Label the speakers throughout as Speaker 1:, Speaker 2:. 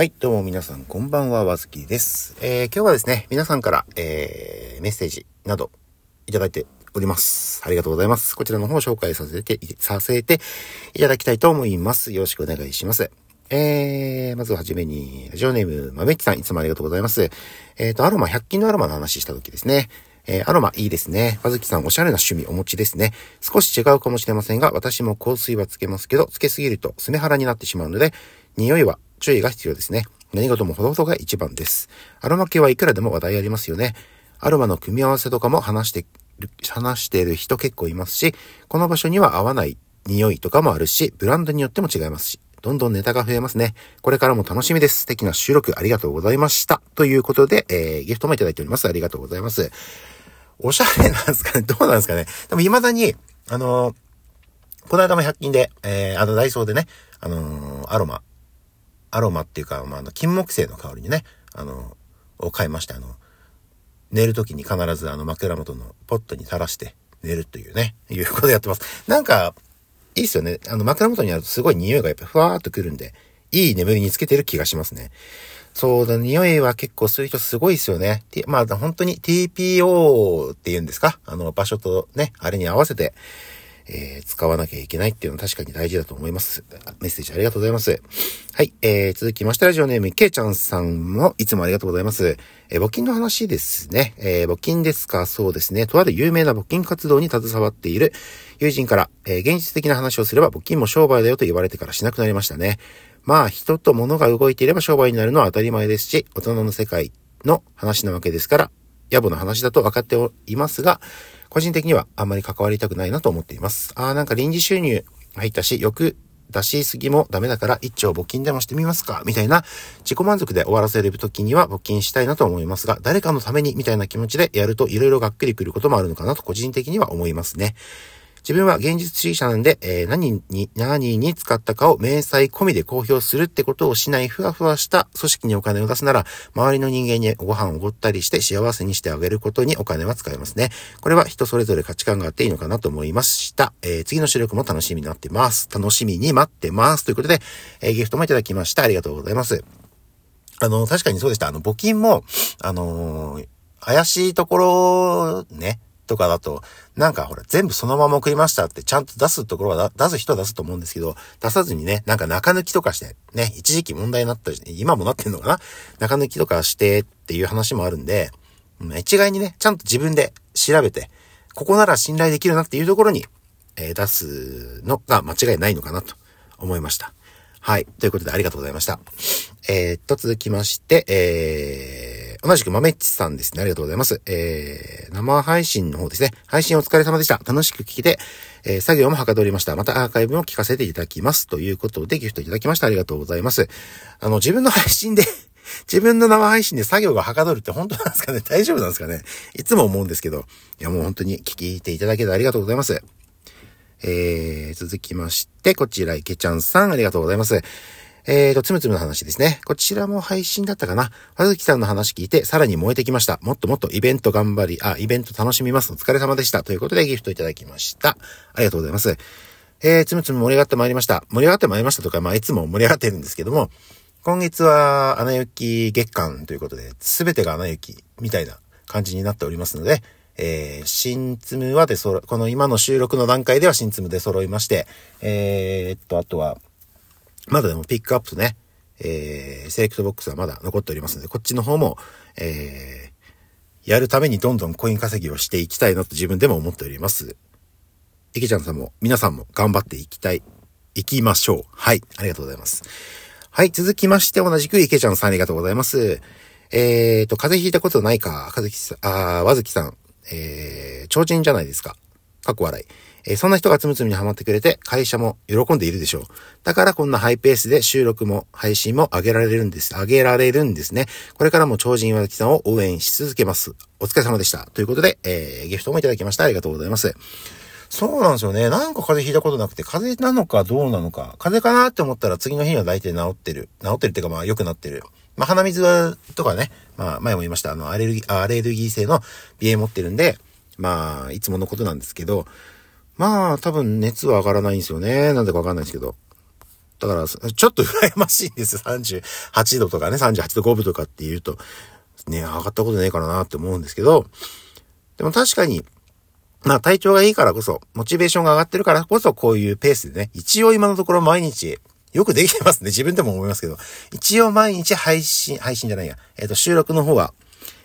Speaker 1: はい、どうも皆さん、こんばんは、わずきです。えー、今日はですね、皆さんから、えー、メッセージなどいただいております。ありがとうございます。こちらの方を紹介させて、させていただきたいと思います。よろしくお願いします。えー、まずはじめに、ラジオネーム、まめっちさん、いつもありがとうございます。えっ、ー、と、アロマ、100均のアロマの話した時ですね。えー、アロマいいですね。わずきさんおしゃれな趣味お持ちですね。少し違うかもしれませんが、私も香水はつけますけど、つけすぎるとスメハラになってしまうので、匂いは注意が必要ですね。何事もほどほどが一番です。アロマ系はいくらでも話題ありますよね。アロマの組み合わせとかも話して、話している人結構いますし、この場所には合わない匂いとかもあるし、ブランドによっても違いますし、どんどんネタが増えますね。これからも楽しみです。素敵な収録ありがとうございました。ということで、えー、ギフトもいただいております。ありがとうございます。おしゃれなんですかね どうなんですかねでも未だに、あのー、この間も100均で、えー、あのダイソーでね、あのー、アロマ、アロマっていうか、まあ、あの、金木犀の香りにね、あの、を買いまして、あの、寝る時に必ずあの枕元のポットに垂らして寝るというね、いうことやってます。なんか、いいっすよね。あの枕元にあるとすごい匂いがやっぱふわーっとくるんで、いい眠りにつけてる気がしますね。そうだ、匂いは結構する人すごいっすよね。まあ本当に TPO って言うんですか？あの場所とね、あれに合わせて、えー、使わなきゃいけないっていうのは確かに大事だと思います。メッセージありがとうございます。はい、えー、続きまして、ラジオネーム、けいちゃんさんもいつもありがとうございます。えー、募金の話ですね。えー、募金ですか？そうですね。とある有名な募金活動に携わっている友人から、えー、現実的な話をすれば募金も商売だよと言われてからしなくなりましたね。まあ、人と物が動いていれば商売になるのは当たり前ですし、大人の世界の話なわけですから、野暮な話だと分かっておりますが、個人的にはあんまり関わりたくないなと思っています。ああ、なんか臨時収入入ったし、よく出しすぎもダメだから一丁募金でもしてみますかみたいな自己満足で終わらせる時には募金したいなと思いますが、誰かのためにみたいな気持ちでやると色々がっくりくることもあるのかなと個人的には思いますね。自分は現実主義者なんで、えー、何に、何に使ったかを明細込みで公表するってことをしないふわふわした組織にお金を出すなら、周りの人間にご飯をおごったりして幸せにしてあげることにお金は使えますね。これは人それぞれ価値観があっていいのかなと思いました。えー、次の収録も楽しみになってます。楽しみに待ってます。ということで、えー、ギフトもいただきました。ありがとうございます。あの、確かにそうでした。あの、募金も、あのー、怪しいところ、ね、とかだと、なんかほら、全部そのまま送りましたってちゃんと出すところは出す人は出すと思うんですけど、出さずにね、なんか中抜きとかして、ね、一時期問題になったり、今もなってんのかな？中抜きとかしてっていう話もあるんで、一概にね、ちゃんと自分で調べて、ここなら信頼できるなっていうところに、えー、出すのが間違いないのかなと思いました。はい。ということでありがとうございました。えー、っと、続きまして、えー、同じく豆っちさんですね。ありがとうございます。えー、生配信の方ですね。配信お疲れ様でした。楽しく聞けて、えー、作業もはかどりました。またアーカイブも聞かせていただきます。ということで、ギフトいただきました。ありがとうございます。あの、自分の配信で 自分の生配信で作業がはかどるって本当なんですかね？大丈夫なんですかね？いつも思うんですけど。いや、もう本当に聞いていただけてありがとうございます。えー、続きまして、こちら、池ちゃんさん、ありがとうございます。えーと、つむつむの話ですね。こちらも配信だったかな。わずきさんの話聞いて、さらに燃えてきました。もっともっとイベント頑張り、あ、イベント楽しみます。お疲れ様でした。ということでギフトいただきました。ありがとうございます。えー、つむつむ盛り上がってまいりました。盛り上がってまいりましたとか、まあ、いつも盛り上がってるんですけども、今月は、アナ雪月間ということで、すべてがアナ雪みたいな感じになっておりますので、えー、新ツムはでそろ、この今の収録の段階では新ツムで揃いまして、えー、っと、あとは、まだでもピックアップとね、えー、セレクトボックスはまだ残っておりますので、こっちの方も、えー、やるためにどんどんコイン稼ぎをしていきたいなと自分でも思っております。池ちゃんさんも、皆さんも頑張っていきたい、行きましょう。はい、ありがとうございます。はい、続きまして同じく池ちゃんさんありがとうございます。えーと、風邪ひいたことないか、かずきさん、あわずきさん、えー、超人じゃないですか。かっこ笑い。えー、そんな人がつむつむにハマってくれて、会社も喜んでいるでしょう。だからこんなハイペースで収録も配信も上げられるんです。上げられるんですね。これからも超人和木さんを応援し続けます。お疲れ様でした。ということで、えー、ギフトもいただきました。ありがとうございます。そうなんですよね。なんか風邪ひいたことなくて、風邪なのかどうなのか。風邪かなって思ったら次の日には大体治ってる。治ってるっていうかまあ良くなってる。まあ鼻水とかね、まあ前も言いました。あのアレルギー、アレルギー性の鼻炎持ってるんで、まあいつものことなんですけど、まあ、多分熱は上がらないんですよね。なんでかわかんないですけど。だから、ちょっと羨ましいんですよ。38度とかね、38度5分とかって言うと、ね、上がったことねえからなって思うんですけど、でも確かに、まあ体調がいいからこそ、モチベーションが上がってるからこそ、こういうペースでね、一応今のところ毎日、よくできてますね。自分でも思いますけど。一応毎日配信、配信じゃないや。えっ、ー、と、収録の方は、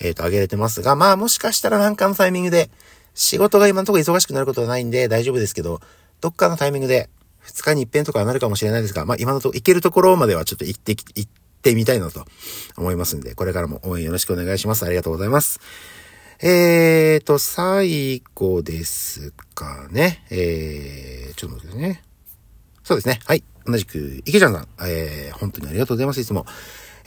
Speaker 1: えっ、ー、と、上げれてますが、まあもしかしたらなんかのタイミングで、仕事が今のところ忙しくなることはないんで大丈夫ですけど、どっかのタイミングで、2日に一遍とかはなるかもしれないですが、まあ今のところ行けるところまではちょっと行ってき、行ってみたいなと思いますんで、これからも応援よろしくお願いします。ありがとうございます。えーと、最後ですかね。えー、ちょっと待ってね。そうですね。はい。同じく、池ちゃんさん。えー、本当にありがとうございます。いつも。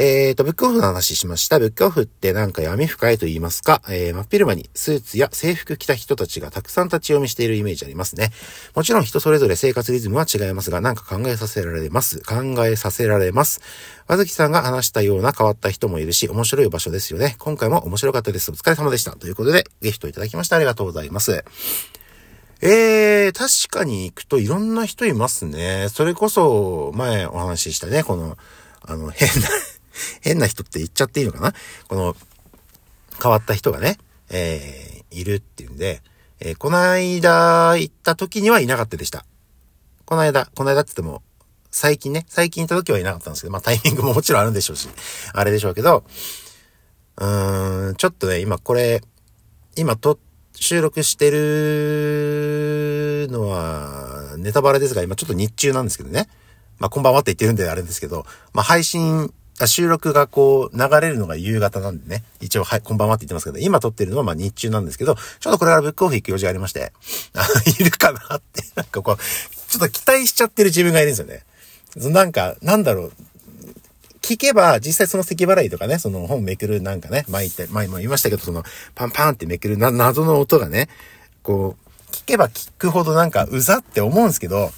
Speaker 1: えーと、ブックオフの話しました。ブックオフってなんか闇深いと言いますか、えー、真っ昼間にスーツや制服着た人たちがたくさん立ち読みしているイメージありますね。もちろん人それぞれ生活リズムは違いますが、なんか考えさせられます。考えさせられます。和月さんが話したような変わった人もいるし、面白い場所ですよね。今回も面白かったです。お疲れ様でした。ということで、ギフトいただきましてありがとうございます。えー、確かに行くといろんな人いますね。それこそ、前お話ししたね、この、あの、変な変な人って言っちゃっていいのかな？この、変わった人がね、えー、いるっていうんで、えー、この間行った時にはいなかったでした。この間、この間って言っても、最近ね、最近行った時はいなかったんですけど、まあタイミングももちろんあるんでしょうし、あれでしょうけど、うーん、ちょっとね、今これ、今と、収録してるのは、ネタバレですが、今ちょっと日中なんですけどね。まあ、こんばんはって言ってるんであれですけど、まあ、配信収録がこう、流れるのが夕方なんでね。一応、はい、こんばんはって言ってますけど、今撮ってるのはまあ日中なんですけど、ちょっとこれからブックオフ行く用事がありまして、あいるかなって、なんかこう、ちょっと期待しちゃってる自分がいるんですよね。なんか、なんだろう。聞けば、実際その咳払いとかね、その本めくるなんかね、前言って、前も言いましたけど、その、パンパンってめくるな、謎の音がね、こう、聞けば聞くほどなんかうざって思うんですけど、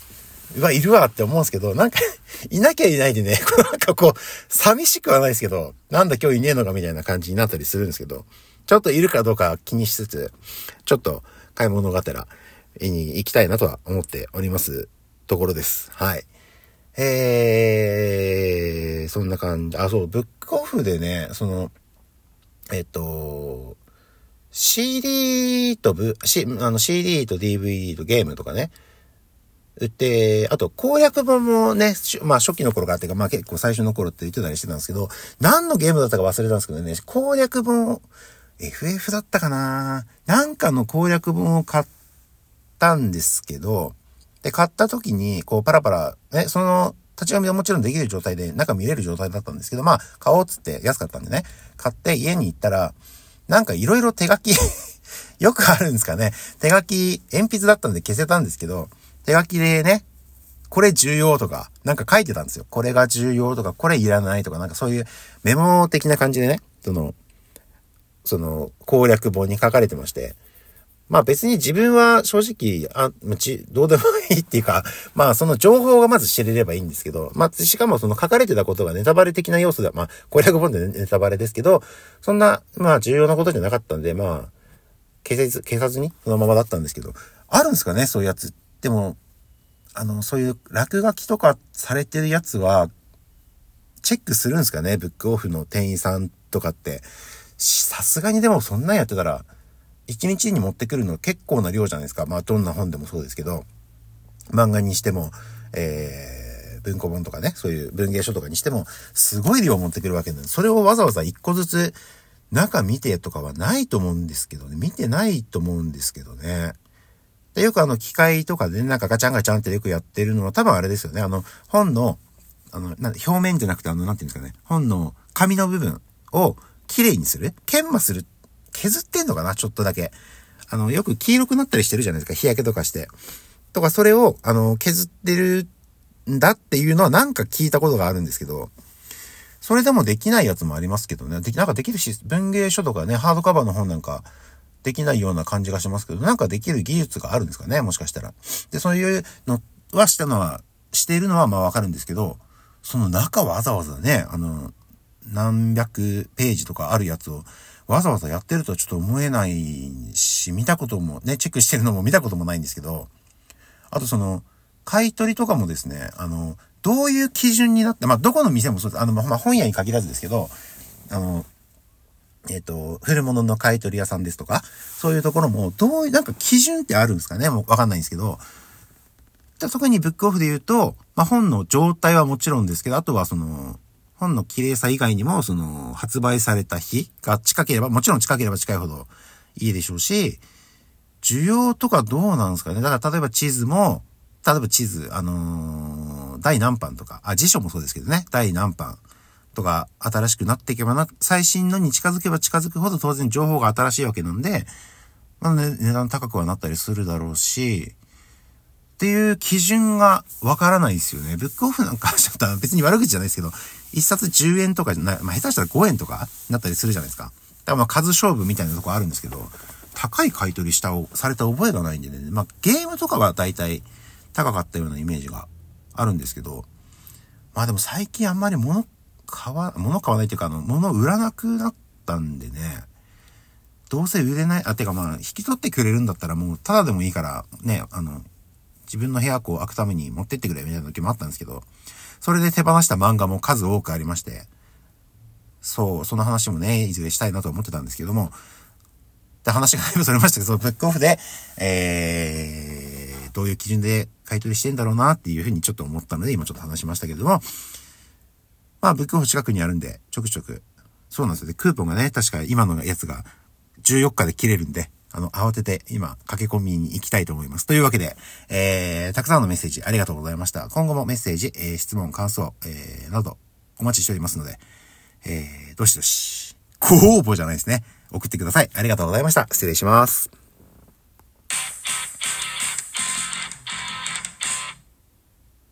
Speaker 1: うわ、いるわって思うんですけど、なんか いなきゃいないでね、なんかこう、寂しくはないですけど、なんだ今日いねえのかみたいな感じになったりするんですけど、ちょっといるかどうか気にしつつ、ちょっと買い物がてらに行きたいなとは思っておりますところです。はい。えー、そんな感じ。あ、そう、ブックオフでね、その、えっと、CD とブ、C、あの CD と DVD とゲームとかね、で、あと攻略本もね、まあ初期の頃からっていうか、まあ結構最初の頃って言ってたりしてたんですけど、何のゲームだったか忘れたんですけどね、攻略本、FF だったかな？なんかの攻略本を買ったんですけど、で、買った時に、こうパラパラ、ね、その、立ち読みはもちろんできる状態で、中見れる状態だったんですけど、まあ、買おうっつって安かったんでね、買って家に行ったら、なんか色々手書き よくあるんですかね。手書き、鉛筆だったんで消せたんですけど、手書きでね、これ重要とか、なんか書いてたんですよ。これが重要とか、これいらないとか、なんかそういうメモ的な感じでね、その、その攻略本に書かれてまして、まあ別に自分は正直、あ、うち、どうでもいいっていうか、まあその情報がまず知れればいいんですけど、まあしかもその書かれてたことがネタバレ的な要素で、まあ攻略本でネタバレですけど、そんな、まあ重要なことじゃなかったんで、まあ、消せず、消さずにそのままだったんですけど、あるんですかね、そういうやつ。でも、あの、そういう落書きとかされてるやつは、チェックするんですかね？ブックオフの店員さんとかって。さすがにでもそんなんやってたら、1日に持ってくるの結構な量じゃないですか。まあどんな本でもそうですけど、漫画にしても、えー、文庫本とかね、そういう文芸書とかにしても、すごい量持ってくるわけなんで、それをわざわざ1個ずつ中見てとかはないと思うんですけどね。見てないと思うんですけどね。で、よくあの機械とかで、なんかガチャンガチャンってよくやってるのは多分あれですよね。あの、本の、あの、な表面じゃなくてあの、なんていうんですかね。本の紙の部分を綺麗にする？研磨する？削ってんのかな？ちょっとだけ。あの、よく黄色くなったりしてるじゃないですか。日焼けとかして。とか、それを、あの、削ってるんだっていうのはなんか聞いたことがあるんですけど、それでもできないやつもありますけどね。でき、なんかできるし、文芸書とかね、ハードカバーの本なんか、できないような感じがしますけど、なんかできる技術があるんですかねもしかしたら。で、そういうのはしたのは、しているのはまあわかるんですけど、その中わざわざね、あの、何百ページとかあるやつをわざわざやってるとはちょっと思えないし、見たこともね、チェックしてるのも見たこともないんですけど、あとその、買い取りとかもですね、あの、どういう基準になって、まあ、どこの店もそうです。あの、まあ、本屋に限らずですけど、あの、えっ、と、古物の買い取り屋さんですとか、そういうところも、どういう、なんか基準ってあるんですかね？もうわかんないんですけど、じゃ特にブックオフで言うと、まあ、本の状態はもちろんですけど、あとはその、本の綺麗さ以外にも、その、発売された日が近ければ、もちろん近ければ近いほどいいでしょうし、需要とかどうなんですかね？だから例えば地図も、例えば地図、あのー、第何版とか、あ、辞書もそうですけどね、第何版。とか新しくなっていけばな、最新のに近づけば近づくほど当然情報が新しいわけなんで、まあね、値段高くはなったりするだろうし、っていう基準がわからないですよね。ブックオフなんかちょっと別に悪口じゃないですけど、一冊10円とかじゃない、まあ下手したら5円とかなったりするじゃないですか。だからまあ数勝負みたいなとこあるんですけど、高い買い取りしたをされた覚えがないんでね。まあゲームとかは大体高かったようなイメージがあるんですけど、まあでも最近あんまり物買わ、物買わないっていうか、あの、物売らなくなったんでね、どうせ売れない、あ、てかまあ、引き取ってくれるんだったらもう、ただでもいいから、ね、あの、自分の部屋こう開くために持ってってくれみたいな時もあったんですけど、それで手放した漫画も数多くありまして、そう、その話もね、いずれしたいなと思ってたんですけども、で、話がだいぶそれましたけど、そのブックオフで、えー、どういう基準で買い取りしてんだろうなっていうふうにちょっと思ったので、今ちょっと話しましたけども、まあ、ブックオフ近くにあるんで、ちょくちょく。そうなんですよね。クーポンがね、確か今のやつが14日で切れるんで、あの、慌てて今、駆け込みに行きたいと思います。というわけで、えー、たくさんのメッセージありがとうございました。今後もメッセージ、えー、質問、感想、えー、など、お待ちしておりますので、えー、どしどし、ご応募じゃないですね。送ってください。ありがとうございました。失礼します。